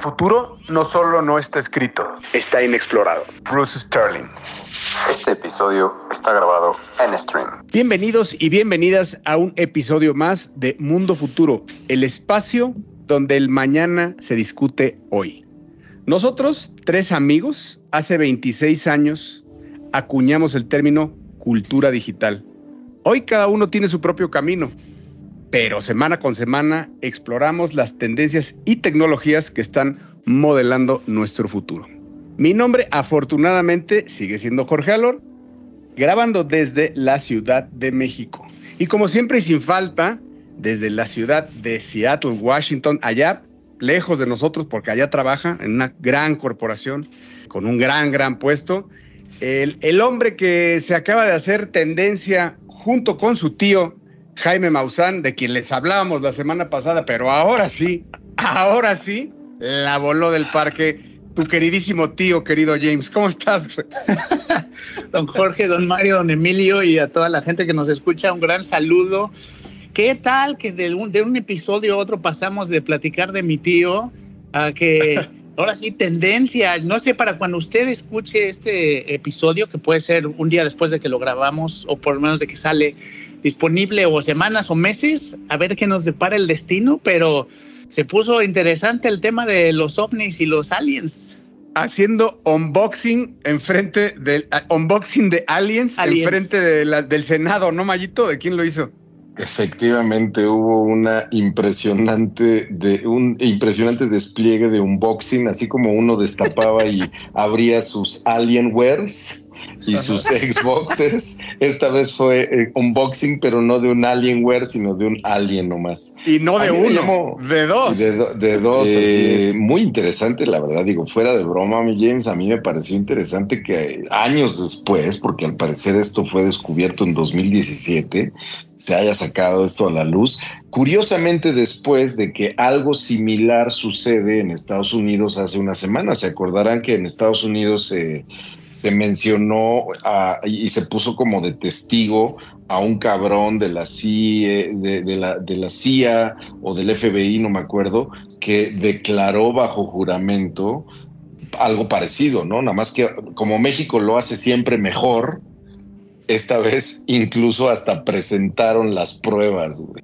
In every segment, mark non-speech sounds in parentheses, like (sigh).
futuro no solo no está escrito, está inexplorado. Bruce Sterling. Este episodio está grabado en stream. Bienvenidos y bienvenidas a un episodio más de Mundo Futuro, el espacio donde el mañana se discute hoy. Nosotros, tres amigos, hace 26 años, acuñamos el término cultura digital. Hoy cada uno tiene su propio camino, pero semana con semana exploramos las tendencias y tecnologías que están modelando nuestro futuro. Mi nombre afortunadamente sigue siendo Jorge Alor, grabando desde la Ciudad de México. Y como siempre y sin falta, desde la ciudad de Seattle, Washington, allá lejos de nosotros, porque allá trabaja en una gran corporación, con un gran, gran puesto, el, el hombre que se acaba de hacer tendencia junto con su tío Jaime Maussan, de quien les hablábamos la semana pasada, pero ahora sí, ahora sí, la voló del parque. Tu queridísimo tío, querido James, ¿cómo estás? (laughs) don Jorge, don Mario, don Emilio y a toda la gente que nos escucha, un gran saludo. ¿Qué tal que de un, de un episodio a otro pasamos de platicar de mi tío a que (laughs) ahora sí tendencia? No sé, para cuando usted escuche este episodio, que puede ser un día después de que lo grabamos o por lo menos de que sale, disponible o semanas o meses, a ver qué nos depara el destino, pero se puso interesante el tema de los ovnis y los aliens. Haciendo unboxing enfrente del unboxing de aliens, aliens. enfrente de las del Senado, ¿no, Mayito? ¿De quién lo hizo? Efectivamente, hubo una impresionante de un impresionante despliegue de unboxing, así como uno destapaba y (laughs) abría sus Alienwares y sus (laughs) Xboxes. Esta vez fue eh, unboxing, pero no de un Alienware, sino de un Alien nomás. Y no de uno, de dos. De, dos. Eh, muy interesante, la verdad. Digo, fuera de broma, mi James, a mí me pareció interesante que años después, porque al parecer esto fue descubierto en 2017, se haya sacado esto a la luz. Curiosamente, después de que algo similar sucede en Estados Unidos hace una semana, se acordarán que en Estados Unidos eh, se mencionó y se puso como de testigo a un cabrón de la, CIA, la, de la CIA o del FBI, no me acuerdo, que declaró bajo juramento algo parecido, ¿no? Nada más que como México lo hace siempre mejor, esta vez incluso hasta presentaron las pruebas. Güey.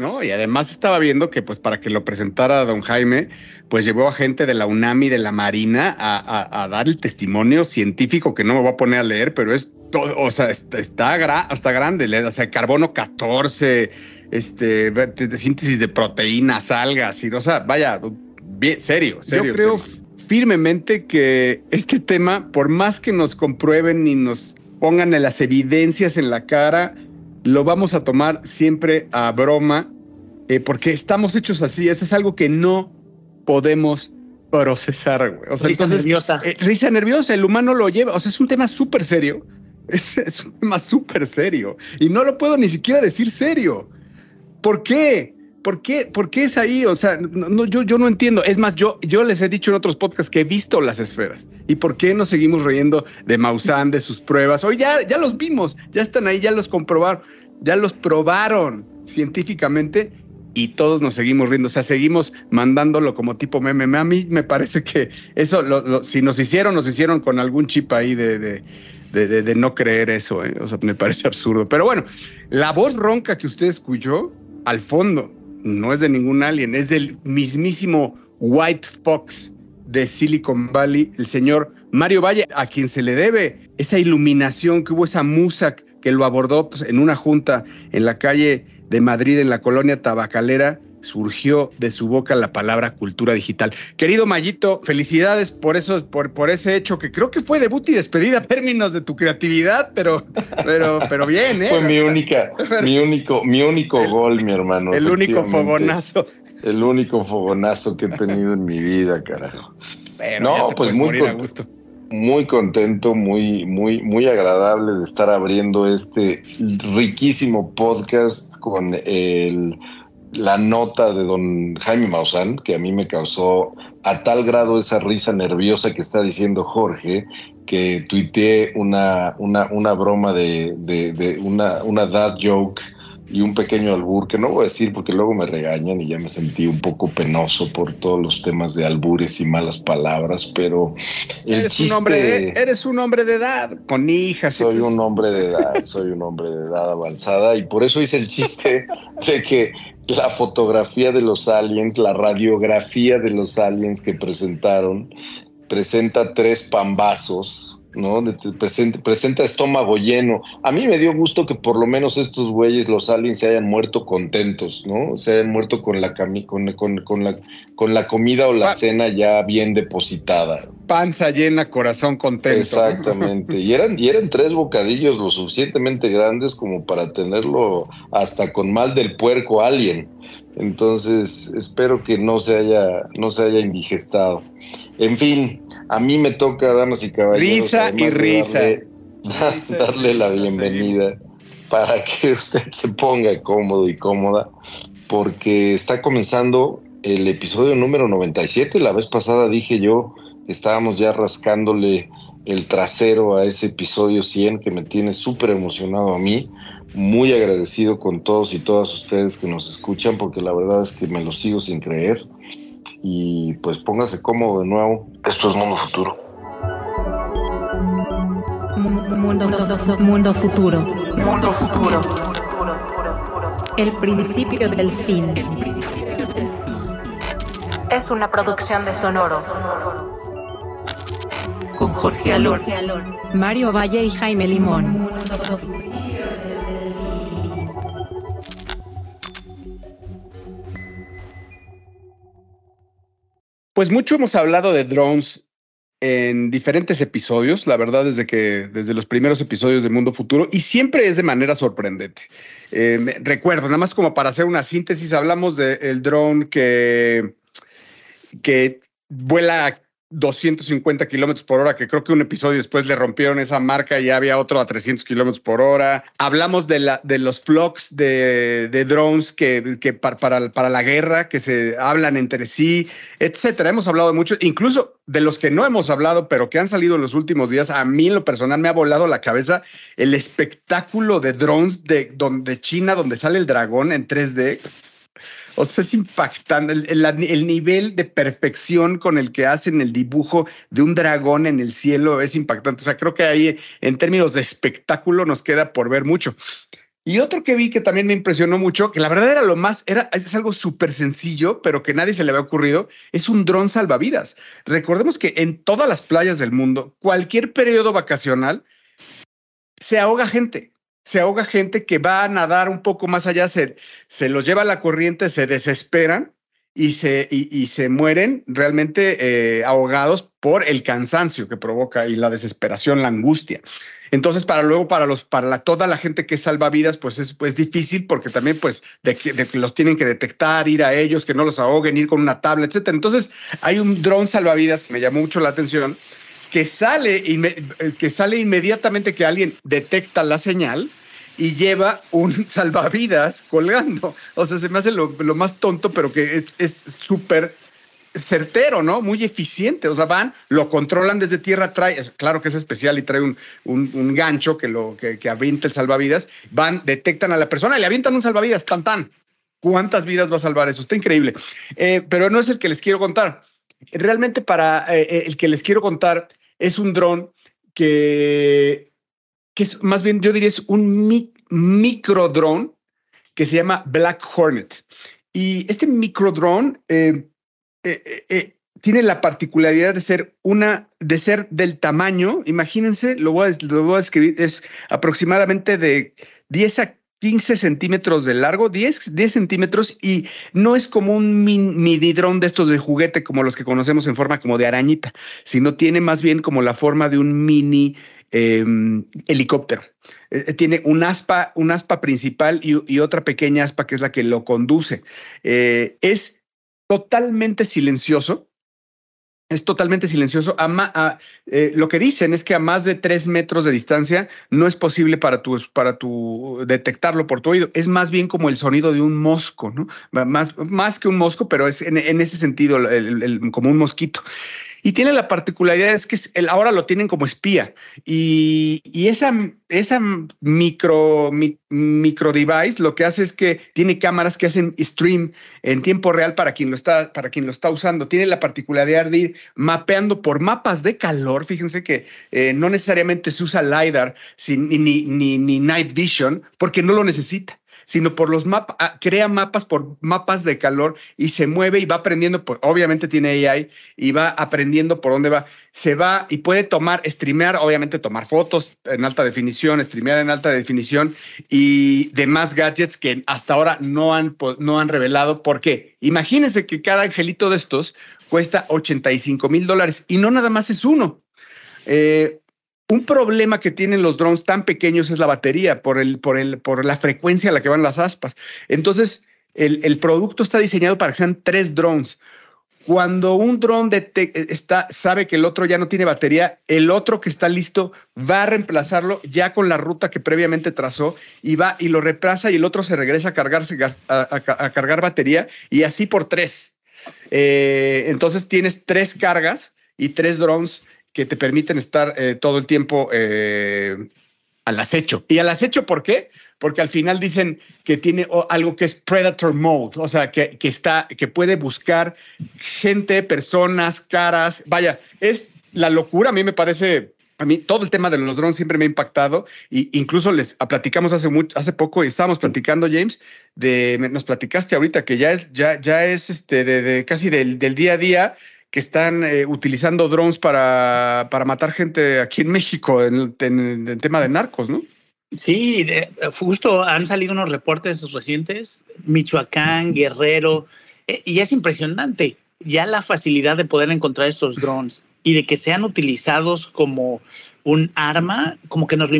¿No? Y además estaba viendo que, pues, para que lo presentara don Jaime, pues llevó a gente de la UNAM y de la Marina a, dar el testimonio científico que no me voy a poner a leer, pero es todo, o sea, está, está, grande, o sea, carbono 14, este, de, síntesis de proteínas, algas, y, o sea, vaya, bien, serio, serio. Yo creo firmemente que este tema, por más que nos comprueben y nos pongan las evidencias en la cara, lo vamos a tomar siempre a broma, eh, porque estamos hechos así. Eso es algo que no podemos procesar, güey. O sea, risa nerviosa. Eh, risa nerviosa, el humano lo lleva. O sea, es un tema súper serio. (laughs) Es, es, un tema súper serio. Y no lo puedo ni siquiera decir serio. ¿Por qué? ¿Por qué, ¿Por qué es ahí? O sea, yo, no entiendo. Es más, yo, les he dicho en otros podcasts que he visto las esferas. ¿Y por qué nos seguimos riendo de Maussan, de sus pruebas? Hoy ya, los vimos, ya están ahí, ya los comprobaron, ya los probaron científicamente y todos nos seguimos riendo. O sea, seguimos mandándolo como tipo meme. A mí me parece que eso, si nos hicieron, nos hicieron con algún chip ahí de, no creer eso. ¿eh? O sea, me parece absurdo. Pero bueno, la voz ronca que usted escuchó al fondo no es de ningún alien, es del mismísimo White Fox de Silicon Valley, el señor Mario Valle, a quien se le debe esa iluminación que hubo, esa musa que lo abordó pues, en una junta en la calle de Madrid, en la colonia tabacalera, surgió de su boca la palabra cultura digital. Querido Mayito, felicidades por eso, por, por ese hecho que creo que fue debut y despedida a términos de tu creatividad, pero, pero, pero bien, ¿eh? (laughs) Fue mi única, mi único, mi único gol, mi hermano. El único fogonazo. El único fogonazo que he tenido en mi vida, carajo. no, pues muy muy contento, muy, muy, muy agradable de estar abriendo este riquísimo podcast con el la nota de don Jaime Maussan, que a mí me causó a tal grado esa risa nerviosa que está diciendo Jorge, que tuiteé una, una, una broma de, de, una, una dad joke y un pequeño albur que no voy a decir porque luego me regañan y ya me sentí un poco penoso por todos los temas de albures y malas palabras, pero eres, un hombre de, eres un hombre de edad con hijas. Soy un hombre de edad, soy un hombre de edad avanzada y por eso hice el chiste (laughs) de que la fotografía de los aliens, la radiografía de los aliens que presentaron, presenta tres pambazos ¿no? Presenta, estómago lleno. A mí me dio gusto que por lo menos estos güeyes, los aliens, se hayan muerto contentos, ¿no? Se hayan muerto con la, con, con, la, con la comida o la cena ya bien depositada. Panza llena, corazón contento. Exactamente. Y eran, y eran tres bocadillos lo suficientemente grandes como para tenerlo hasta con mal del puerco alien. Entonces, espero que no se haya, no se haya indigestado. En fin, a mí me toca, damas y caballeros. Risa y risa. Darle, (laughs) la bienvenida para que (laughs) usted se ponga cómodo y cómoda, porque está comenzando el episodio número 97. La vez pasada dije yo que estábamos ya rascándole el trasero a ese episodio 100 que me tiene súper emocionado a mí. Muy agradecido con todos y todas ustedes que nos escuchan, porque la verdad es que me lo sigo sin creer y pues póngase cómodo de nuevo. Esto es Mundo Futuro. Mundo, mundo futuro. Mundo futuro. El principio del fin. Es una producción de Sonoro. Con Jorge Alor, Mario Valle y Jaime Limón. Pues mucho hemos hablado de drones en diferentes episodios, la verdad, desde que desde los primeros episodios de Mundo Futuro, y siempre es de manera sorprendente. Eh, recuerdo, nada más como para hacer una síntesis, hablamos del drone que, que vuela 250 kilómetros por hora, que creo que un episodio después le rompieron esa marca y ya había otro a 300 kilómetros por hora. Hablamos de, la, de los flocks de, drones que, que para, para, la guerra, que se hablan entre sí, etcétera. Hemos hablado de mucho, incluso de los que no hemos hablado, pero que han salido en los últimos días. A mí, en lo personal, me ha volado la cabeza el espectáculo de drones de, de China, donde sale el dragón en 3D o sea, es impactante el, nivel de perfección con el que hacen el dibujo de un dragón en el cielo es impactante. O sea, creo que ahí en términos de espectáculo nos queda por ver mucho. Y otro que vi que también me impresionó mucho, que la verdad era lo más, era, es algo súper sencillo, pero que nadie se le había ocurrido, es un dron salvavidas. Recordemos que en todas las playas del mundo, cualquier periodo vacacional, se ahoga gente se ahoga gente que va a nadar un poco más allá, se, se los lleva a la corriente, se desesperan y se, y, se mueren realmente eh, ahogados por el cansancio que provoca y la desesperación, la angustia. Entonces, para luego, para, los, para toda la gente que salva vidas, pues es pues, difícil porque también pues de que, los tienen que detectar, ir a ellos, que no los ahoguen, ir con una tabla, etc. Entonces, hay un dron salvavidas que me llamó mucho la atención, que sale, eh, que sale inmediatamente que alguien detecta la señal y lleva un (laughs) salvavidas colgando. O sea, se me hace lo, más tonto, pero que es súper certero, ¿no? Muy eficiente. O sea, van, lo controlan desde tierra, trae, claro que es especial y trae un, un, gancho que, lo, que avienta el salvavidas. Van, detectan a la persona y le avientan un salvavidas, tan tan. ¿Cuántas vidas va a salvar eso? Está increíble. Eh, pero no es el que les quiero contar. Realmente para eh, eh, el que les quiero contar es un dron que, que es más bien, yo diría, es un micro drone que se llama Black Hornet. Y este micro drone eh, eh, eh, tiene la particularidad de ser una, de ser del tamaño, imagínense, lo voy a, lo voy a escribir, es aproximadamente de 10 a 15 centímetros de largo, 10, 10 centímetros, y no es como un mini dron de estos de juguete como los que conocemos en forma como de arañita, sino tiene más bien como la forma de un mini em, helicóptero. Eh, eh, tiene un aspa, un aspa principal y, otra pequeña aspa que es la que lo conduce. Eh, es totalmente silencioso es totalmente silencioso. A, eh, lo que dicen es que a más de tres metros de distancia no es posible para tu, para tu detectarlo por tu oído. Es más bien como el sonido de un mosco, ¿no? Más, más que un mosco, pero es en, ese sentido como un mosquito. Y tiene la particularidad es que el, ahora lo tienen como espía y, esa, esa micro, micro device lo que hace es que tiene cámaras que hacen stream en tiempo real para quien lo está, para quien lo está usando. Tiene la particularidad de ir mapeando por mapas de calor. Fíjense que eh, no necesariamente se usa LiDAR ni, ni, ni Night Vision porque no lo necesita sino por los mapas, ah, crea mapas por mapas de calor y se mueve y va aprendiendo, pues, obviamente tiene AI y va aprendiendo por dónde va. Se va y puede tomar, streamear, obviamente tomar fotos en alta definición, streamear en alta definición y demás gadgets que hasta ahora no han, no han revelado. ¿Por qué? Imagínense que cada angelito de estos cuesta 85 mil dólares y no nada más es uno. Eh, un problema que tienen los drones tan pequeños es la batería por, el, por, el, por la frecuencia a la que van las aspas. Entonces, el, producto está diseñado para que sean tres drones. Cuando un drone está, sabe que el otro ya no tiene batería, el otro que está listo va a reemplazarlo ya con la ruta que previamente trazó y va y lo reemplaza y el otro se regresa a, cargar batería y así por tres. Eh, entonces tienes tres cargas y tres drones que te permiten estar eh, todo el tiempo eh, al acecho. ¿Y al acecho por qué? Porque al final dicen que tiene algo que es predator mode, o sea, que, que, está, que puede buscar gente, personas, caras. Vaya, es la locura. A mí me parece a mí todo el tema de los drones siempre me ha impactado y incluso les platicamos hace mucho, hace poco y estábamos platicando James de nos platicaste ahorita que ya es ya ya es este casi del, del, día a día que están eh, utilizando drones para, para, matar gente aquí en México en el, tema de narcos, ¿no? Sí, justo han salido unos reportes recientes, Michoacán, Guerrero, eh, y es impresionante ya la facilidad de poder encontrar estos drones y de que sean utilizados como un arma, como que nos lo,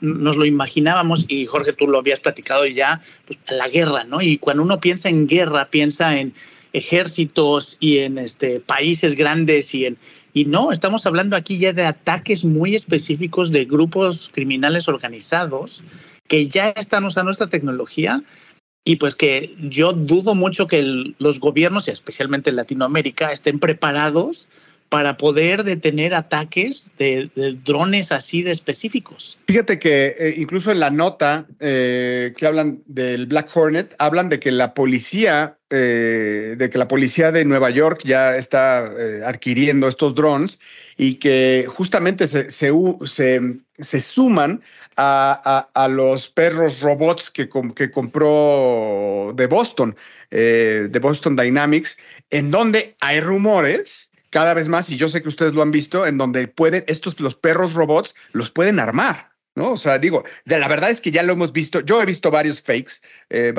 nos lo imaginábamos, y Jorge, tú lo habías platicado ya, pues, la guerra, ¿no? Y cuando uno piensa en guerra, piensa en ejércitos y en este, países grandes y en... Y no, estamos hablando aquí ya de ataques muy específicos de grupos criminales organizados que ya están usando esta tecnología y pues que yo dudo mucho que los gobiernos, y especialmente en Latinoamérica, estén preparados para poder detener ataques de, drones así de específicos. Fíjate que eh, incluso en la nota eh, que hablan del Black Hornet, hablan de que la policía, eh, de que la policía de Nueva York ya está adquiriendo estos drones y que justamente se, se, suman a, los perros robots que, que compró de Boston, de Boston Dynamics, en donde hay rumores cada vez más, y yo sé que ustedes lo han visto, en donde pueden, estos, los perros robots, los pueden armar. ¿no? O sea, digo, la verdad es que ya lo hemos visto. Yo he visto varios fakes, eh,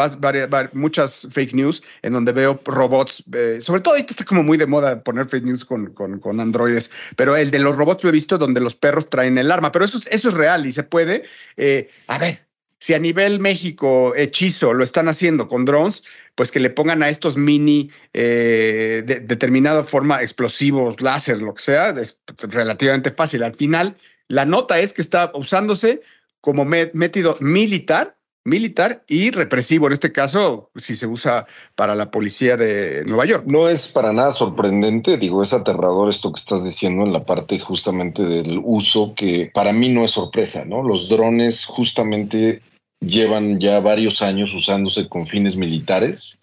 muchas fake news en donde veo robots, eh, sobre todo ahorita está como muy de moda poner fake news con, con, con, androides, pero el de los robots lo he visto donde los perros traen el arma, pero eso es, eso es real y se puede. Eh, a ver, si a nivel México hechizo lo están haciendo con drones, pues que le pongan a estos mini eh, de determinada forma explosivos, láser, lo que sea, es relativamente fácil. Al final, la nota es que está usándose como método militar, militar y represivo. En este caso, si se usa para la policía de Nueva York. No es para nada sorprendente, digo, es aterrador esto que estás diciendo en la parte justamente del uso, que para mí no es sorpresa, ¿no? Los drones justamente llevan ya varios años usándose con fines militares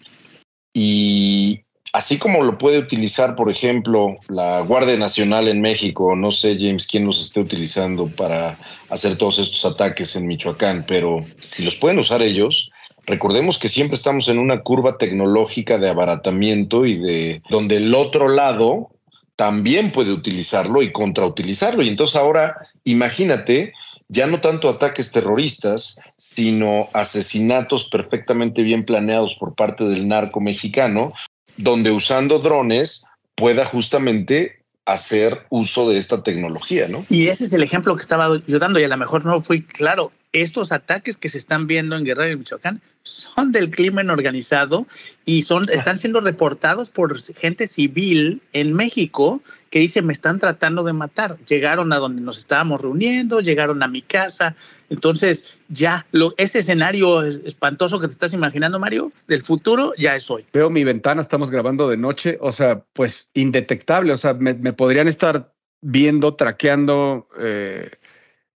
y así como lo puede utilizar, por ejemplo, la Guardia Nacional en México, no sé, James, quién los esté utilizando para hacer todos estos ataques en Michoacán, pero si los pueden usar ellos, recordemos que siempre estamos en una curva tecnológica de abaratamiento y de donde el otro lado también puede utilizarlo y contrautilizarlo. Y entonces ahora imagínate ya no tanto ataques terroristas, sino asesinatos perfectamente bien planeados por parte del narco mexicano, donde usando drones pueda justamente hacer uso de esta tecnología, ¿no? Y ese es el ejemplo que estaba yo dando y a lo mejor no fui claro. estos ataques que se están viendo en Guerrero y Michoacán son del crimen organizado y son, están siendo reportados por gente civil en México que dice me están tratando de matar. Llegaron a donde nos estábamos reuniendo, llegaron a mi casa. Entonces ya ese escenario espantoso que te estás imaginando, Mario, del futuro ya es hoy. Veo mi ventana, estamos grabando de noche, o sea, pues indetectable, o sea, me, podrían estar viendo, traqueando. Eh,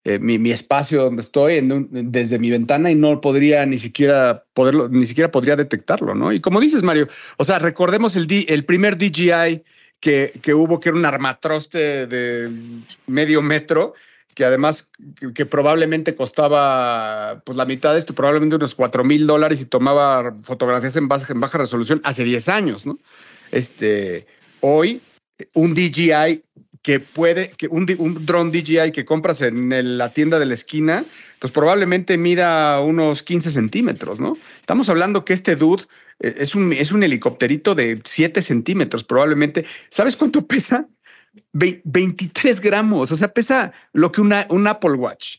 eh, mi, espacio donde estoy desde mi ventana y no podría ni siquiera poderlo, ni siquiera podría detectarlo, ¿no? Y como dices, Mario, o sea, recordemos el, el primer DJI que, hubo, que era un armatroste de medio metro, que además que, probablemente costaba pues la mitad de esto, probablemente unos 4 mil dólares y tomaba fotografías en baja, en baja resolución hace 10 años, ¿no? Este, hoy un DJI que puede, que un, un DJI que compras en la tienda de la esquina, pues probablemente mida unos 15 centímetros, ¿no? Estamos hablando que este dude eh, es un, es un helicópterito de 7 centímetros, probablemente. ¿Sabes cuánto pesa? 23 gramos, o sea, pesa lo que una, un Apple Watch.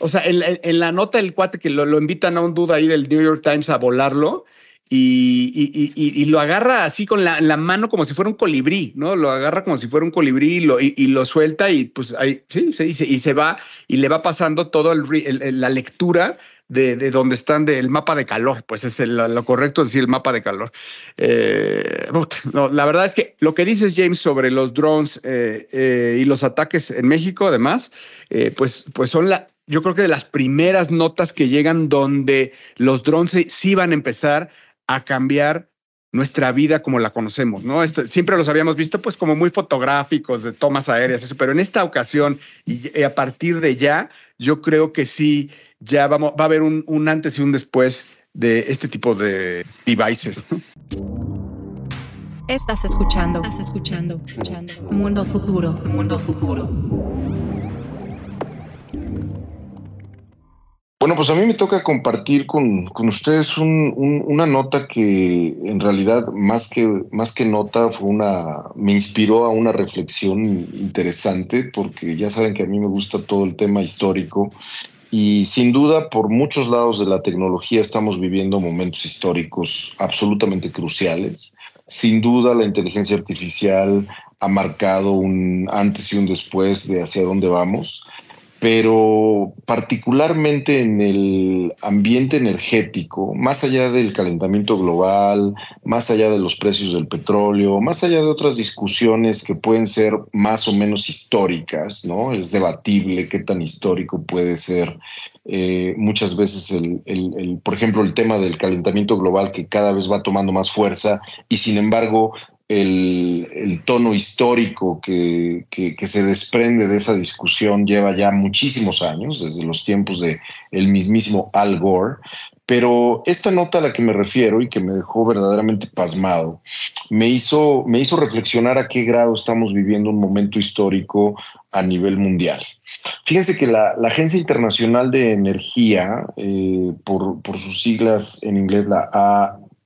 O sea, en, la nota del cuate que lo, lo, invitan a un dude ahí del New York Times a volarlo, y, lo agarra así con la, mano como si fuera un colibrí, ¿no? Lo agarra como si fuera un colibrí y lo, y, lo suelta y pues ahí, sí, dice, y se va y le va pasando todo el, la lectura de, de, donde están del mapa de calor, pues es lo correcto decir el mapa de calor. Eh, la verdad es que lo que dices, James, sobre los drones eh, eh, y los ataques en México, además, pues, pues son la, yo creo que de las primeras notas que llegan donde los drones sí van a empezar a cambiar nuestra vida como la conocemos, ¿no? Este, siempre los habíamos visto pues como muy fotográficos de tomas aéreas, eso, pero en esta ocasión y, a partir de ya, yo creo que sí, ya vamos, va a haber un, un antes y un después de este tipo de devices. Estás escuchando, estás escuchando, escuchando. Mundo futuro, mundo futuro. Bueno, pues a mí me toca compartir con, ustedes una nota que en realidad más que, más que nota fue una, me inspiró a una reflexión interesante porque ya saben que a mí me gusta todo el tema histórico y sin duda por muchos lados de la tecnología estamos viviendo momentos históricos absolutamente cruciales. Sin duda la inteligencia artificial ha marcado un antes y un después de hacia dónde vamos pero particularmente en el ambiente energético, más allá del calentamiento global, más allá de los precios del petróleo, más allá de otras discusiones que pueden ser más o menos históricas, ¿no? Es debatible qué tan histórico puede ser eh, muchas veces el, por ejemplo, el tema del calentamiento global que cada vez va tomando más fuerza y sin embargo el, tono histórico que, se desprende de esa discusión lleva ya muchísimos años, desde los tiempos de el mismísimo Al Gore. Pero esta nota a la que me refiero y que me dejó verdaderamente pasmado, me hizo, me hizo reflexionar a qué grado estamos viviendo un momento histórico a nivel mundial. Fíjense que la, Agencia Internacional de Energía, eh, por, por sus siglas en inglés, la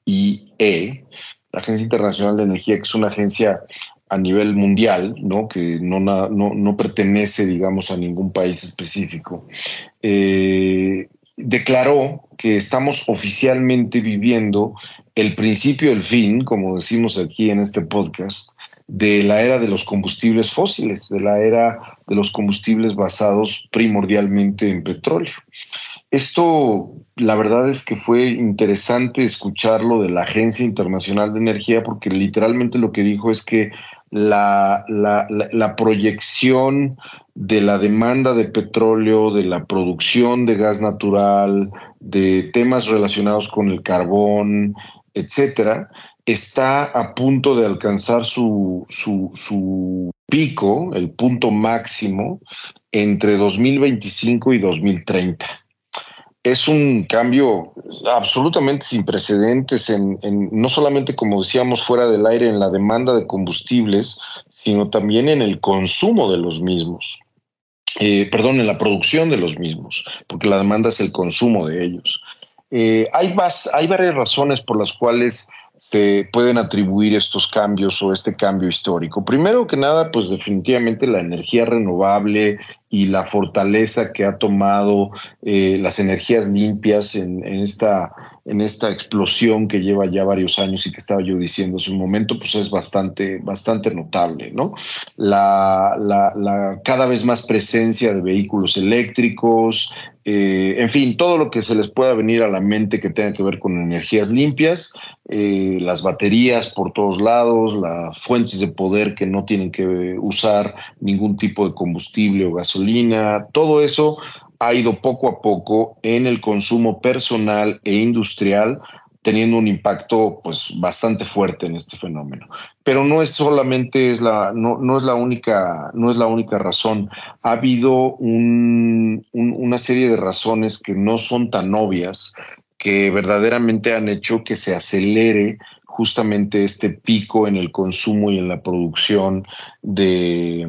AIE, la Agencia Internacional de Energía, que es una agencia a nivel mundial, ¿no? que no, no, no pertenece, digamos, a ningún país específico, eh, declaró que estamos oficialmente viviendo el principio del fin, como decimos aquí en este podcast, de la era de los combustibles fósiles, de la era de los combustibles basados primordialmente en petróleo. Esto, la verdad es que fue interesante escucharlo de la Agencia Internacional de Energía, porque literalmente lo que dijo es que la, la, proyección de la demanda de petróleo, de la producción de gas natural, de temas relacionados con el carbón, etcétera, está a punto de alcanzar su, su, su pico, el punto máximo, entre 2025 y 2030 es un cambio absolutamente sin precedentes en, no solamente, como decíamos, fuera del aire en la demanda de combustibles, sino también en el consumo de los mismos. Eh, perdón, en la producción de los mismos, porque la demanda es el consumo de ellos. Eh, hay, hay varias razones por las cuales se pueden atribuir estos cambios o este cambio histórico? Primero que nada, pues definitivamente la energía renovable y la fortaleza que ha tomado eh, las energías limpias en, esta, en esta explosión que lleva ya varios años y que estaba yo diciendo hace un momento, pues es bastante, bastante notable, ¿no? La, la cada vez más presencia de vehículos eléctricos, eh, en fin, todo lo que se les pueda venir a la mente que tenga que ver con energías limpias, eh, las baterías por todos lados, las fuentes de poder que no tienen que usar ningún tipo de combustible o gasolina, todo eso ha ido poco a poco en el consumo personal e industrial teniendo un impacto pues bastante fuerte en este fenómeno. Pero no es solamente es la, no, no es la única, no es la única razón. Ha habido una serie de razones que no son tan obvias que verdaderamente han hecho que se acelere justamente este pico en el consumo y en la producción de,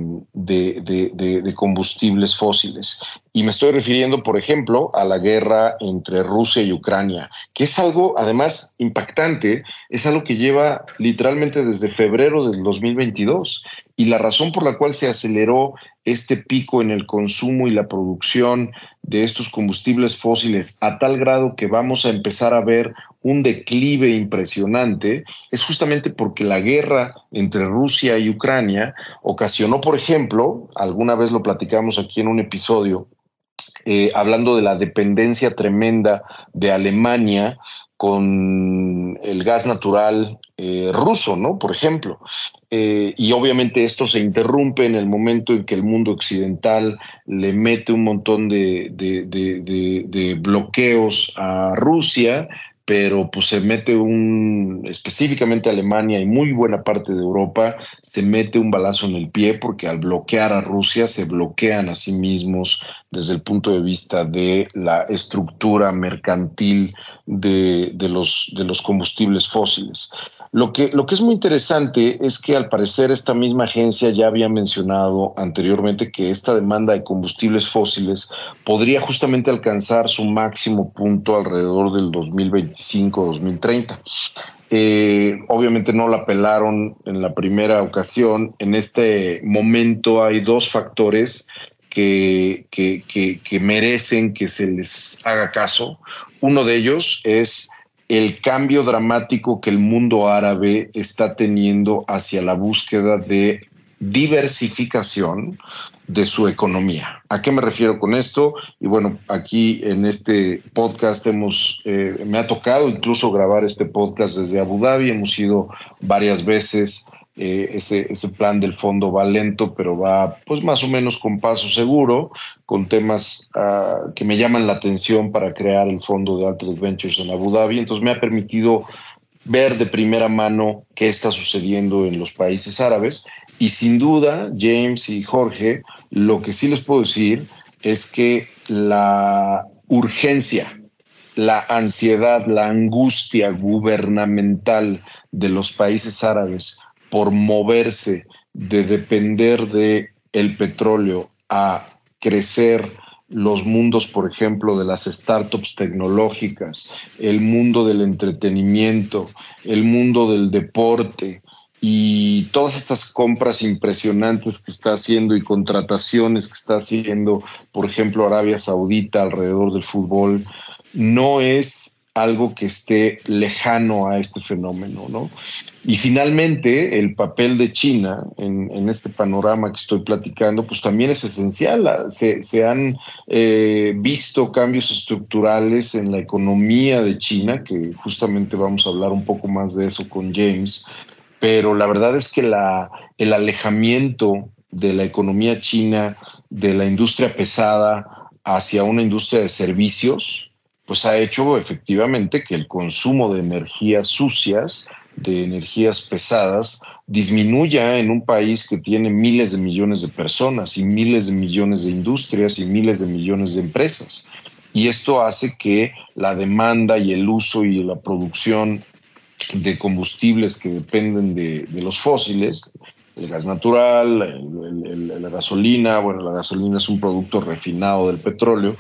combustibles fósiles. Y me estoy refiriendo, por ejemplo, a la guerra entre Rusia y Ucrania, que es algo, además, impactante, es algo que lleva literalmente desde febrero del 2022. Y la razón por la cual se aceleró este pico en el consumo y la producción de estos combustibles fósiles a tal grado que vamos a empezar a ver un declive impresionante es justamente porque la guerra entre Rusia y Ucrania ocasionó, por ejemplo, alguna vez lo platicamos aquí en un episodio, eh, hablando de la dependencia tremenda de Alemania con el gas natural eh, ruso, ¿no? Por ejemplo. Eh, y obviamente esto se interrumpe en el momento en que el mundo occidental le mete un montón de, bloqueos a Rusia pero pues se mete un, específicamente Alemania y muy buena parte de Europa, se mete un balazo en el pie porque al bloquear a Rusia se bloquean a sí mismos desde el punto de vista de la estructura mercantil de los combustibles fósiles. Lo que, lo que es muy interesante es que al parecer esta misma agencia ya había mencionado anteriormente que esta demanda de combustibles fósiles podría justamente alcanzar su máximo punto alrededor del 2025-2030. Eh, obviamente no la pelaron en la primera ocasión. En este momento hay dos factores que, que, que merecen que se les haga caso. Uno de ellos es el cambio dramático que el mundo árabe está teniendo hacia la búsqueda de diversificación de su economía. ¿A qué me refiero con esto? Y bueno, aquí en este podcast hemos, eh, me ha tocado incluso grabar este podcast desde Abu Dhabi, hemos ido varias veces eh, ese, ese plan del fondo va lento, pero va pues más o menos con paso seguro, con temas ah, que me llaman la atención para crear el fondo de Altos Ventures en Abu Dhabi. Entonces me ha permitido ver de primera mano qué está sucediendo en los países árabes. Y sin duda, James y Jorge, lo que sí les puedo decir es que la urgencia, la ansiedad, la angustia gubernamental de los países árabes por moverse de depender de el petróleo a crecer los mundos, por ejemplo, de las startups tecnológicas, el mundo del entretenimiento, el mundo del deporte y todas estas compras impresionantes que está haciendo y contrataciones que está haciendo, por ejemplo, Arabia Saudita alrededor del fútbol, no es algo que esté lejano a este fenómeno, ¿no? Y finalmente, el papel de China en, este panorama que estoy platicando, pues también es esencial. Se, han eh, visto cambios estructurales en la economía de China, que justamente vamos a hablar un poco más de eso con James, pero la verdad es que el alejamiento de la economía china, de la industria pesada, hacia una industria de servicios, pues ha hecho efectivamente que el consumo de energías sucias, de energías pesadas, disminuya en un país que tiene miles de millones de personas y miles de millones de industrias y miles de millones de empresas. Y esto hace que la demanda y el uso y la producción de combustibles que dependen de, los fósiles, el gas natural, la gasolina, bueno, la gasolina es un producto refinado del petróleo,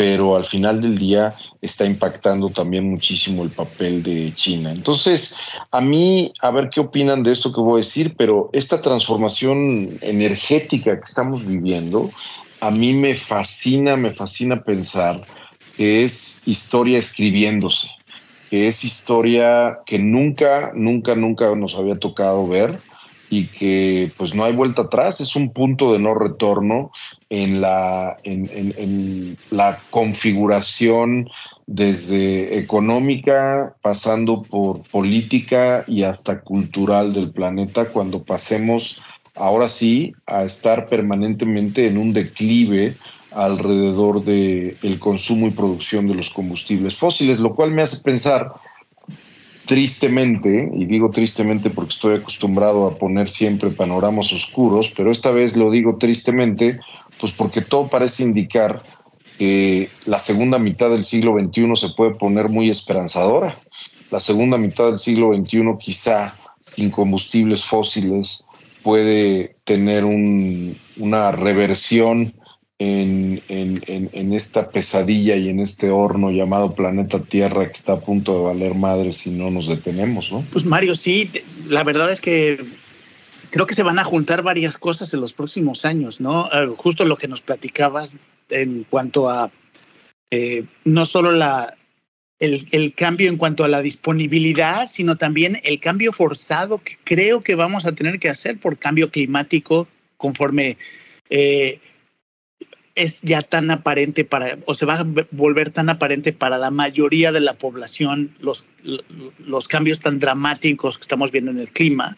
pero al final del día está impactando también muchísimo el papel de China. Entonces, a mí, a ver qué opinan de esto que voy a decir, pero esta transformación energética que estamos viviendo, a mí me fascina, me fascina pensar que es historia escribiéndose, que es historia que nunca, nunca, nunca nos había tocado ver y que pues no hay vuelta atrás, es un punto de no retorno en la, en, la configuración desde económica, pasando por política y hasta cultural del planeta, cuando pasemos ahora sí a estar permanentemente en un declive alrededor del el consumo y producción de los combustibles fósiles, lo cual me hace pensar tristemente, y digo tristemente porque estoy acostumbrado a poner siempre panoramas oscuros, pero esta vez lo digo tristemente, pues porque todo parece indicar que la segunda mitad del siglo XXI se puede poner muy esperanzadora. La segunda mitad del siglo XXI quizá sin combustibles fósiles puede tener una reversión en, en, esta pesadilla y en este horno llamado planeta Tierra que está a punto de valer madre si no nos detenemos, ¿no? Pues Mario, sí, la verdad es que creo que se van a juntar varias cosas en los próximos años, ¿no? Ah, justo lo que nos platicabas en cuanto a eh, no solo la, el, cambio en cuanto a la disponibilidad, sino también el cambio forzado que creo que vamos a tener que hacer por cambio climático conforme eh, es ya tan aparente para, o se va a volver tan aparente para la mayoría de la población los, los cambios tan dramáticos que estamos viendo en el clima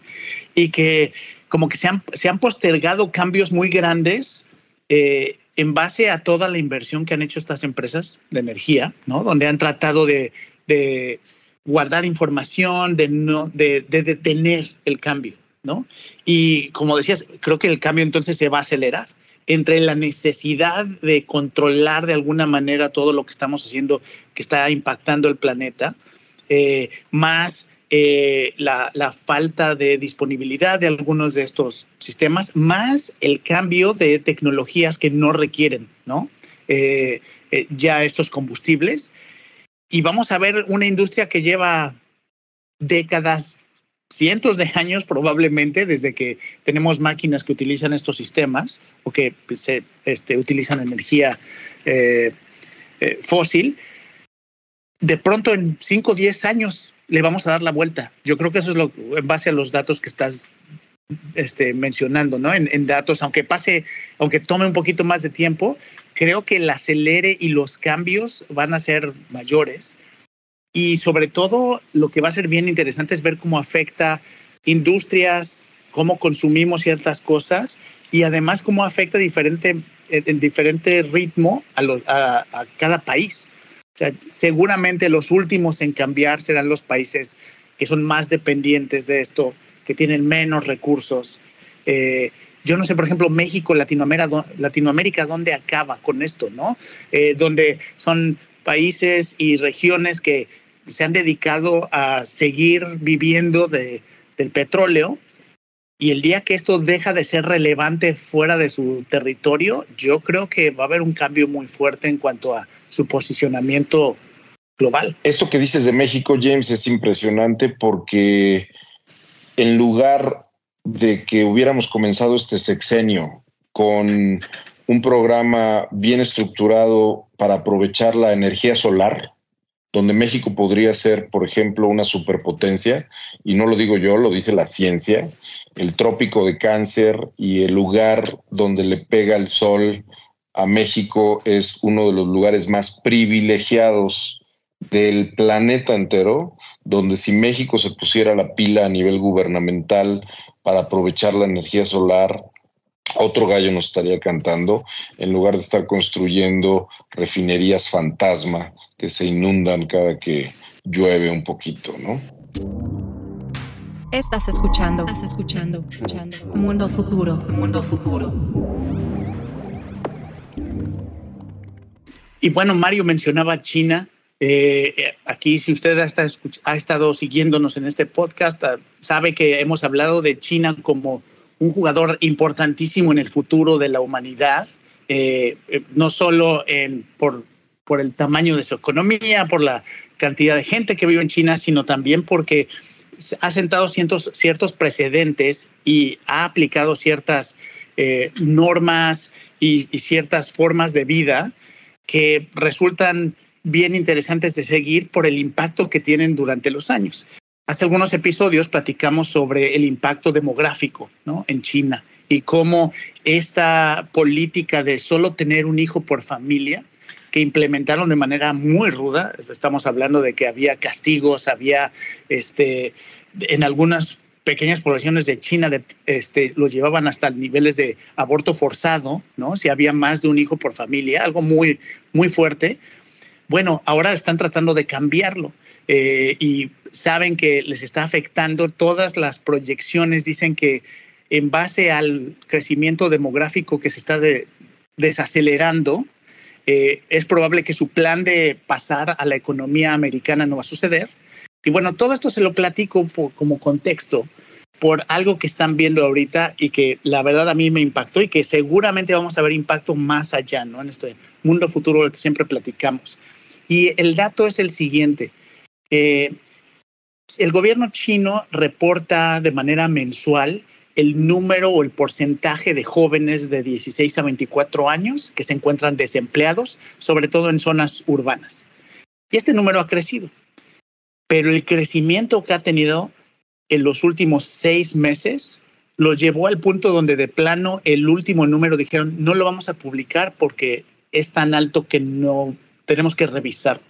y que como que se han, se han postergado cambios muy grandes eh, en base a toda la inversión que han hecho estas empresas de energía, ¿no? Donde han tratado de, de guardar información, de, no, de, de detener el cambio, ¿no? Y como decías, creo que el cambio entonces se va a acelerar entre la necesidad de controlar de alguna manera todo lo que estamos haciendo que está impactando el planeta, eh, más eh, la, falta de disponibilidad de algunos de estos sistemas, más el cambio de tecnologías que no requieren ¿no? Eh, ya estos combustibles. Y vamos a ver una industria que lleva décadas cientos de años probablemente desde que tenemos máquinas que utilizan estos sistemas o que se este, utilizan energía eh, eh, fósil, de pronto en 5 o 10 años le vamos a dar la vuelta. Yo creo que eso es lo en base a los datos que estás este, mencionando, ¿no? En, en datos, aunque pase, aunque tome un poquito más de tiempo, creo que el acelere y los cambios van a ser mayores y sobre todo lo que va a ser bien interesante es ver cómo afecta industrias, cómo consumimos ciertas cosas y además cómo afecta diferente, en diferente ritmo a, a, cada país. O sea, seguramente los últimos en cambiar serán los países que son más dependientes de esto, que tienen menos recursos. Eh, yo no sé, por ejemplo, México, Latinoamérica, Latinoamérica ¿dónde acaba con esto? ¿no? Eh, donde son países y regiones que se han dedicado a seguir viviendo de, del petróleo y el día que esto deja de ser relevante fuera de su territorio, yo creo que va a haber un cambio muy fuerte en cuanto a su posicionamiento global. Esto que dices de México, James, es impresionante porque en lugar de que hubiéramos comenzado este sexenio con un programa bien estructurado para aprovechar la energía solar, donde México podría ser, por ejemplo, una superpotencia, y no lo digo yo, lo dice la ciencia, el trópico de cáncer y el lugar donde le pega el sol a México es uno de los lugares más privilegiados del planeta entero, donde si México se pusiera la pila a nivel gubernamental para aprovechar la energía solar, otro gallo nos estaría cantando, en lugar de estar construyendo refinerías fantasma que se inundan cada que llueve un poquito, ¿no? Estás escuchando, estás escuchando, escuchando. Mundo futuro, mundo futuro. Y bueno, Mario mencionaba China. Eh, aquí, si usted ha, ha estado siguiéndonos en este podcast, ah, sabe que hemos hablado de China como un jugador importantísimo en el futuro de la humanidad, eh, eh, no solo en, por por el tamaño de su economía, por la cantidad de gente que vive en China, sino también porque ha sentado ciertos, precedentes y ha aplicado ciertas eh, normas y, y ciertas formas de vida que resultan bien interesantes de seguir por el impacto que tienen durante los años. Hace algunos episodios platicamos sobre el impacto demográfico ¿no? en China y cómo esta política de solo tener un hijo por familia que implementaron de manera muy ruda, estamos hablando de que había castigos, había este, en algunas pequeñas poblaciones de China de, este, lo llevaban hasta niveles de aborto forzado, ¿no? Si había más de un hijo por familia, algo muy, muy fuerte. Bueno, ahora están tratando de cambiarlo eh, y saben que les está afectando. Todas las proyecciones dicen que en base al crecimiento demográfico que se está desacelerando, eh, es probable que su plan de pasar a la economía americana no va a suceder. Y bueno, todo esto se lo platico como contexto por algo que están viendo ahorita y que la verdad a mí me impactó y que seguramente vamos a ver impacto más allá, ¿no? En este mundo futuro del que siempre platicamos. Y el dato es el siguiente. Eh, el gobierno chino reporta de manera mensual el número o el porcentaje de jóvenes de 16 a 24 años que se encuentran desempleados, sobre todo en zonas urbanas. Y este número ha crecido, pero el crecimiento que ha tenido en los últimos seis meses lo llevó al punto donde de plano el último número dijeron no lo vamos a publicar porque es tan alto que no tenemos que revisarlo.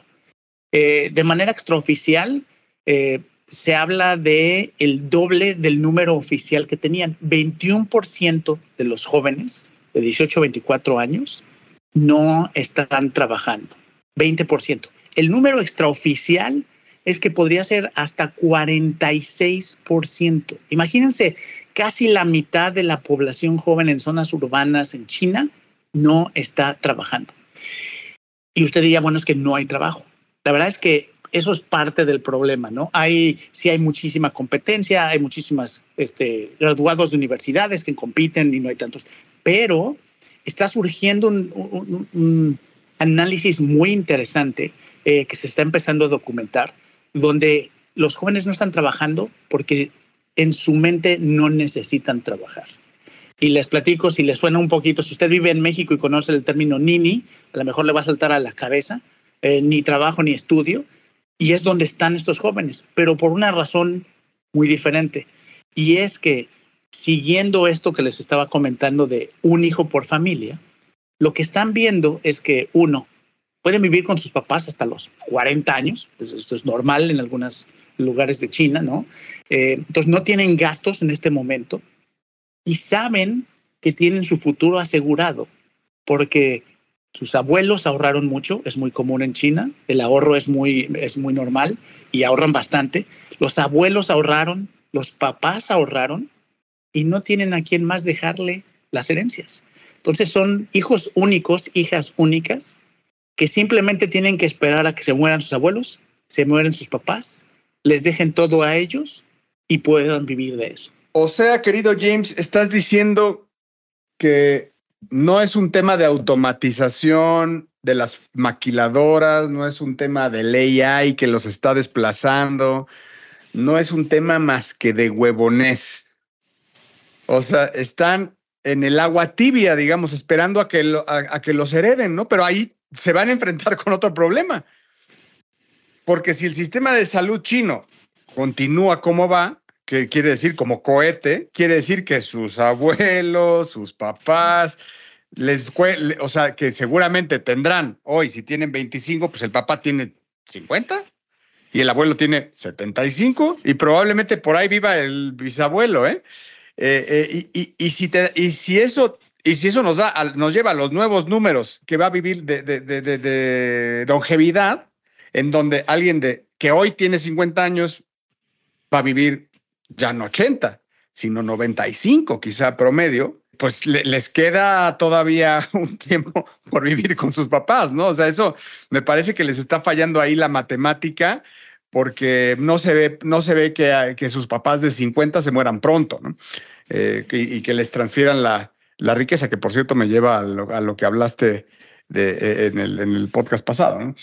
Eh, de manera extraoficial, eh, se habla de el doble del número oficial que tenían. 21% de los jóvenes de 18 a 24 años no están trabajando. 20%. El número extraoficial es que podría ser hasta 46%. Imagínense, casi la mitad de la población joven en zonas urbanas en China no está trabajando. Y usted diría, bueno, es que no hay trabajo. La verdad es que eso es parte del problema, ¿no? Hay, sí hay muchísima competencia, hay muchísimas este, graduados de universidades que compiten y no hay tantos, pero está surgiendo un, análisis muy interesante eh, que se está empezando a documentar, donde los jóvenes no están trabajando porque en su mente no necesitan trabajar. Y les platico, si les suena un poquito, si usted vive en México y conoce el término nini, a lo mejor le va a saltar a la cabeza, eh, ni trabajo ni estudio, y es donde están estos jóvenes, pero por una razón muy diferente. Y es que siguiendo esto que les estaba comentando de un hijo por familia, lo que están viendo es que uno, pueden vivir con sus papás hasta los 40 años, pues eso es normal en algunos lugares de China, ¿no? Eh, entonces no tienen gastos en este momento y saben que tienen su futuro asegurado porque sus abuelos ahorraron mucho, es muy común en China, el ahorro es muy, es muy normal y ahorran bastante. Los abuelos ahorraron, los papás ahorraron y no tienen a quién más dejarle las herencias. Entonces son hijos únicos, hijas únicas, que simplemente tienen que esperar a que se mueran sus abuelos, se mueren sus papás, les dejen todo a ellos y puedan vivir de eso. O sea, querido James, estás diciendo que no es un tema de automatización de las maquiladoras, no es un tema del AI que los está desplazando, no es un tema más que de huevonés. O sea, están en el agua tibia, digamos, esperando a que, a que los hereden, ¿no? Pero ahí se van a enfrentar (laughs) con otro problema. Porque si el sistema de salud chino continúa como va, que quiere decir como cohete, quiere decir que sus abuelos, sus papás, les, o sea, que seguramente tendrán hoy, si tienen 25, pues el papá tiene 50 y el abuelo tiene 75 y probablemente por ahí viva el bisabuelo, ¿eh? eh, eh y, si te, y si eso y si eso nos da, nos lleva a los nuevos números que va a vivir de, de, de, de, longevidad, en donde alguien de que hoy tiene 50 años va a vivir ya no 80, sino 95 quizá promedio, pues les queda todavía (laughs) un tiempo por vivir con sus papás, ¿no? O sea, eso me parece que les está fallando ahí la matemática porque no se ve, no se ve que, que sus papás de 50 se mueran pronto, ¿no? Eh, y, que les transfieran la, la, riqueza, que por cierto me lleva a lo, a lo que hablaste de, en, el, en, el, podcast pasado. ¿no?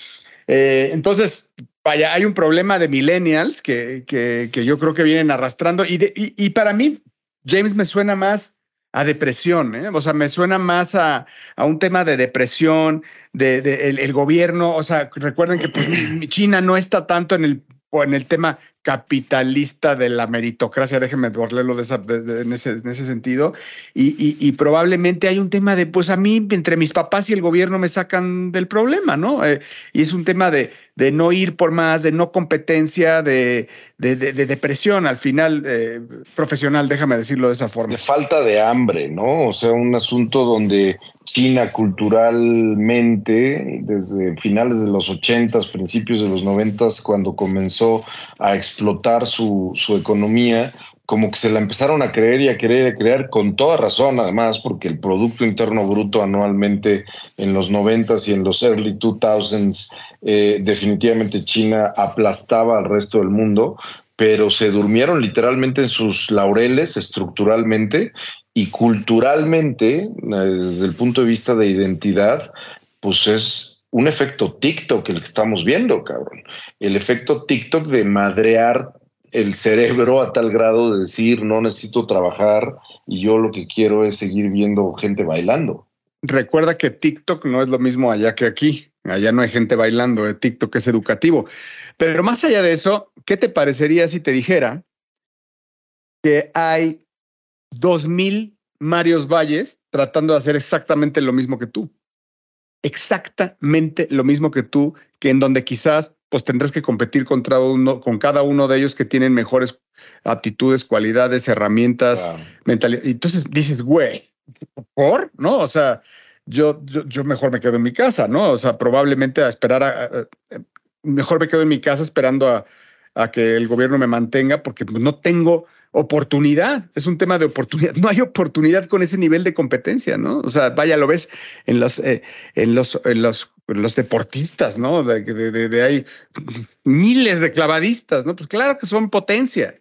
Eh, entonces, vaya, hay un problema de millennials que, que, que yo creo que vienen arrastrando y, de, y, y, para mí, James me suena más a depresión, ¿eh? o sea, me suena más a, a, un tema de depresión, de, de el, gobierno, o sea, recuerden que pues, China no está tanto en el en el tema capitalista de la meritocracia, déjenme borrarlo de en, ese, en, ese, sentido, y, probablemente hay un tema de, pues a mí, entre mis papás y el gobierno me sacan del problema, ¿no? Eh, y es un tema de, no ir por más, de no competencia, de, depresión al final eh, profesional, déjame decirlo de esa forma. De falta de hambre, ¿no? O sea, un asunto donde China culturalmente, desde finales de los ochentas, principios de los noventas, cuando comenzó a explotar su, su, economía, como que se la empezaron a creer y a querer y a crear con toda razón, además, porque el Producto Interno Bruto anualmente en los noventas y en los early 2000s, eh, definitivamente China aplastaba al resto del mundo, pero se durmieron literalmente en sus laureles estructuralmente y culturalmente, desde el punto de vista de identidad, pues es un efecto TikTok el que estamos viendo, cabrón. El efecto TikTok de madrear el cerebro a tal grado de decir no necesito trabajar y yo lo que quiero es seguir viendo gente bailando. Recuerda que TikTok no es lo mismo allá que aquí. Allá no hay gente bailando, eh, TikTok es educativo. Pero más allá de eso, ¿qué te parecería si te dijera que hay dos mil Marios Valles tratando de hacer exactamente lo mismo que tú? Exactamente lo mismo que tú, que en donde quizás pues tendrás que competir contra uno, con cada uno de ellos que tienen mejores aptitudes, cualidades, herramientas, wow. mentalidad. Y entonces dices, güey, ¿por? ¿No? O sea, yo, yo, yo, mejor me quedo en mi casa, ¿no? O sea, probablemente a esperar a, a, a mejor me quedo en mi casa esperando a, a que el gobierno me mantenga porque no tengo oportunidad, es un tema de oportunidad. No hay oportunidad con ese nivel de competencia, ¿no? O sea, vaya, lo ves en los, eh, en los, en los, los deportistas, ¿no? De, de, de, de, hay miles de clavadistas, ¿no? Pues claro que son potencia.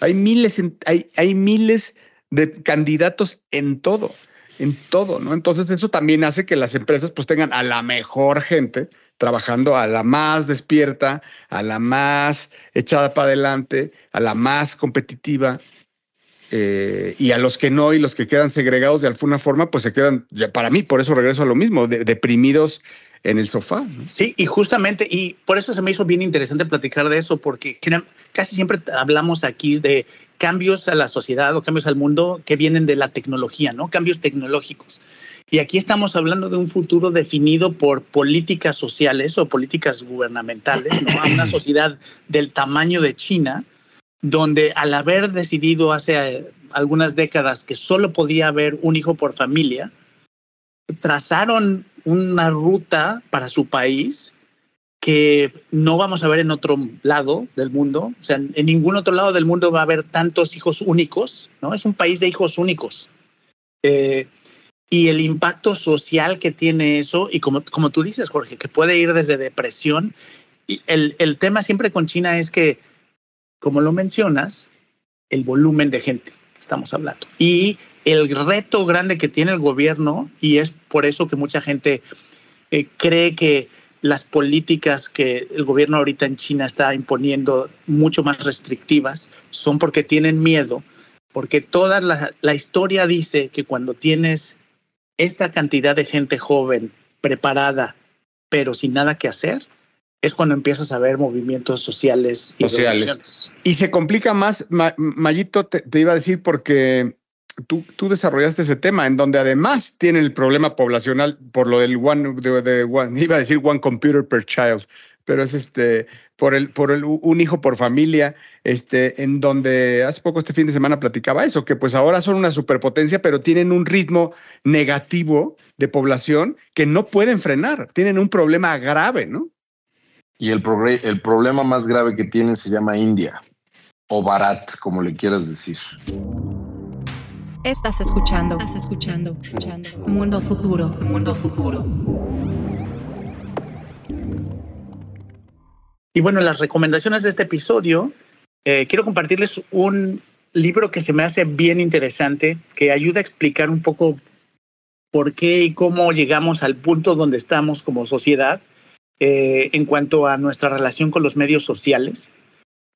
Hay miles, hay, hay miles de candidatos en todo, en todo, ¿no? Entonces eso también hace que las empresas pues tengan a la mejor gente trabajando a la más despierta, a la más echada para adelante, a la más competitiva. Eh, y a los que no y los que quedan segregados de alguna forma, pues se quedan, para mí, por eso regreso a lo mismo, de, deprimidos en el sofá. ¿no? Sí, y justamente, y por eso se me hizo bien interesante platicar de eso, porque casi siempre hablamos aquí de cambios a la sociedad o cambios al mundo que vienen de la tecnología, ¿no? Cambios tecnológicos. Y aquí estamos hablando de un futuro definido por políticas sociales o políticas gubernamentales, ¿no? A una sociedad del tamaño de China, donde al haber decidido hace algunas décadas que solo podía haber un hijo por familia, trazaron una ruta para su país que no vamos a ver en otro lado del mundo. O sea, en ningún otro lado del mundo va a haber tantos hijos únicos, ¿no? Es un país de hijos únicos. Eh, y el impacto social que tiene eso, y como, como tú dices, Jorge, que puede ir desde depresión. Y el, el tema siempre con China es que, como lo mencionas, el volumen de gente que estamos hablando. Y el reto grande que tiene el gobierno, y es por eso que mucha gente eh, cree que las políticas que el gobierno ahorita en China está imponiendo mucho más restrictivas son porque tienen miedo, porque toda la, la historia dice que cuando tienes esta cantidad de gente joven, preparada, pero sin nada que hacer, es cuando empiezas a ver movimientos sociales y sociales. Y se complica más, Ma Mayito, te, te, iba a decir, porque tú, desarrollaste ese tema, en donde además tiene el problema poblacional por lo del one, de, de one, (laughs) iba a decir one computer per child, pero es este por el por el un hijo por familia, este en donde hace poco este fin de semana platicaba eso, que pues ahora son una superpotencia, pero tienen un ritmo negativo de población que no pueden frenar, tienen un problema grave, ¿no? Y el, el problema más grave que tienen se llama India o Barat, como le quieras decir. Estás escuchando, estás escuchando, escuchando. Mundo futuro, mundo futuro. Y bueno, las recomendaciones de este episodio, eh, quiero compartirles un libro que se me hace bien interesante, que ayuda a explicar un poco por qué y cómo llegamos al punto donde estamos como sociedad eh, en cuanto a nuestra relación con los medios sociales.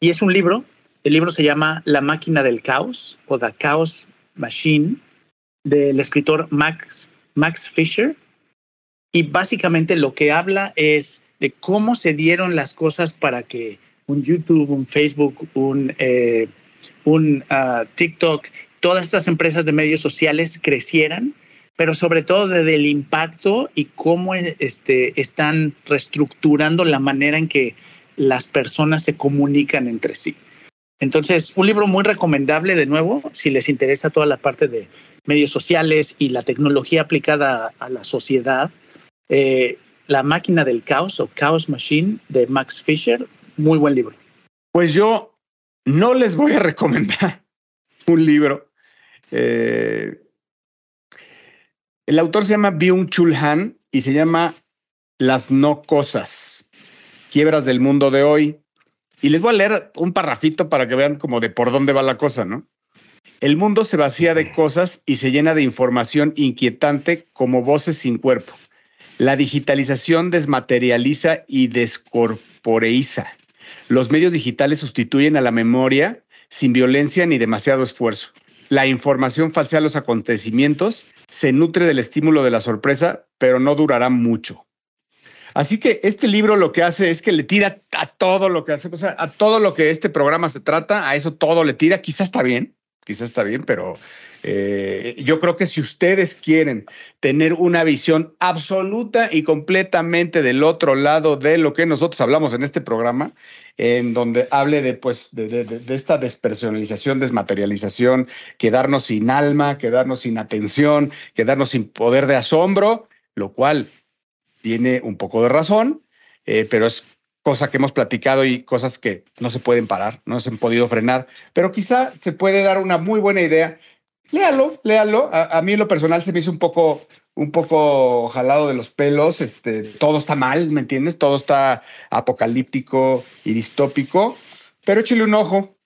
Y es un libro, el libro se llama La máquina del caos o The Chaos Machine del escritor Max, Max Fisher. Y básicamente lo que habla es de cómo se dieron las cosas para que un YouTube, un Facebook, un, eh, un ah, TikTok, todas estas empresas de medios sociales crecieran, pero sobre todo desde el impacto y cómo este, están reestructurando la manera en que las personas se comunican entre sí. Entonces, un libro muy recomendable de nuevo, si les interesa toda la parte de medios sociales y la tecnología aplicada a la sociedad. Eh, la máquina del caos o Chaos Machine de Max Fisher, muy buen libro. Pues yo no les voy a recomendar (laughs) un libro. Eh, el autor se llama Byung Chul Han y se llama Las no cosas, quiebras del mundo de hoy. Y les voy a leer un parrafito para que vean como de por dónde va la cosa, ¿no? El mundo se vacía de cosas y se llena de información inquietante como voces sin cuerpo. La digitalización desmaterializa y descorporeiza. Los medios digitales sustituyen a la memoria sin violencia ni demasiado esfuerzo. La información falsea los acontecimientos, se nutre del estímulo de la sorpresa, pero no durará mucho. Así que este libro lo que hace es que le tira a todo lo que hace, o sea, a todo lo que este programa se trata, a eso todo le tira, quizás está bien, quizás está bien, pero eh, yo creo que si ustedes quieren tener una visión absoluta y completamente del otro lado de lo que nosotros hablamos en este programa, en donde hable de, pues, de, de esta despersonalización, desmaterialización, quedarnos sin alma, quedarnos sin atención, quedarnos sin poder de asombro, lo cual tiene un poco de razón, eh, pero es cosa que hemos platicado y cosas que no se pueden parar, no se han podido frenar, pero quizá se puede dar una muy buena idea. Léalo, léalo. A, mí en lo personal se me hizo un poco, un poco jalado de los pelos. Este, todo está mal, ¿me entiendes? Todo está apocalíptico y distópico, pero échale un ojo.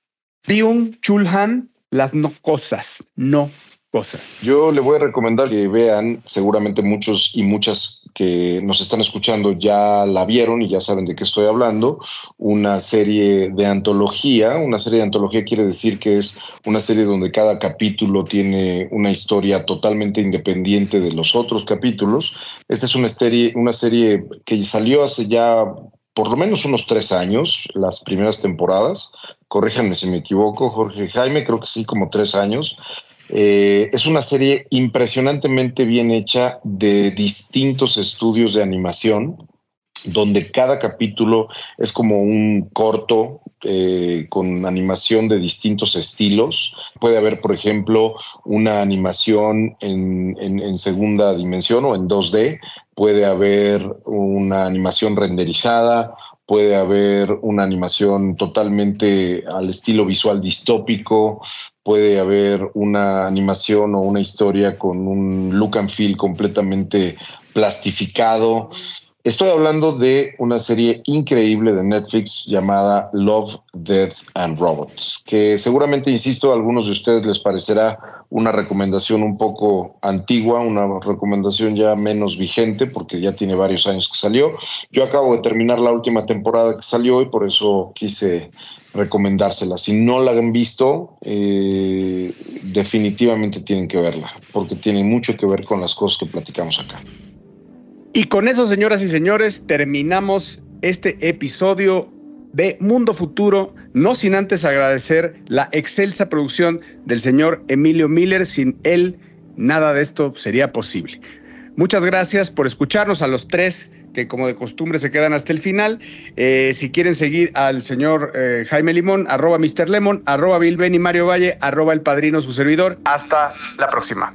Byung Chulhan, las no cosas, no cosas. Yo le voy a recomendar que vean, seguramente muchos y muchas que nos están escuchando ya la vieron y ya saben de qué estoy hablando, una serie de antología. Una serie de antología quiere decir que es una serie donde cada capítulo tiene una historia totalmente independiente de los otros capítulos. Esta es una serie, una serie que salió hace ya por lo menos unos tres años, las primeras temporadas. Corríjanme si me equivoco, Jorge Jaime, creo que sí, como tres años. Eh, es una serie impresionantemente bien hecha de distintos estudios de animación, donde cada capítulo es como un corto eh, con animación de distintos estilos. Puede haber, por ejemplo, una animación en, en, segunda dimensión o en 2D, puede haber una animación renderizada, puede haber una animación totalmente al estilo visual distópico, puede haber una animación o una historia con un look and feel completamente plastificado. Estoy hablando de una serie increíble de Netflix llamada Love, Death and Robots, que seguramente, insisto, a algunos de ustedes les parecerá una recomendación un poco antigua, una recomendación ya menos vigente, porque ya tiene varios años que salió. Yo acabo de terminar la última temporada que salió y por eso quise recomendársela. Si no la han visto, eh, definitivamente tienen que verla, porque tiene mucho que ver con las cosas que platicamos acá. Y con eso, señoras y señores, terminamos este episodio de Mundo Futuro, no sin antes agradecer la excelsa producción del señor Emilio Miller. Sin él, nada de esto sería posible. Muchas gracias por escucharnos a los tres que como de costumbre se quedan hasta el final. Eh, si quieren seguir al señor eh, Jaime Limón, arroba Mr. Lemon, arroba Bill y Mario Valle, arroba el padrino su servidor. Hasta la próxima.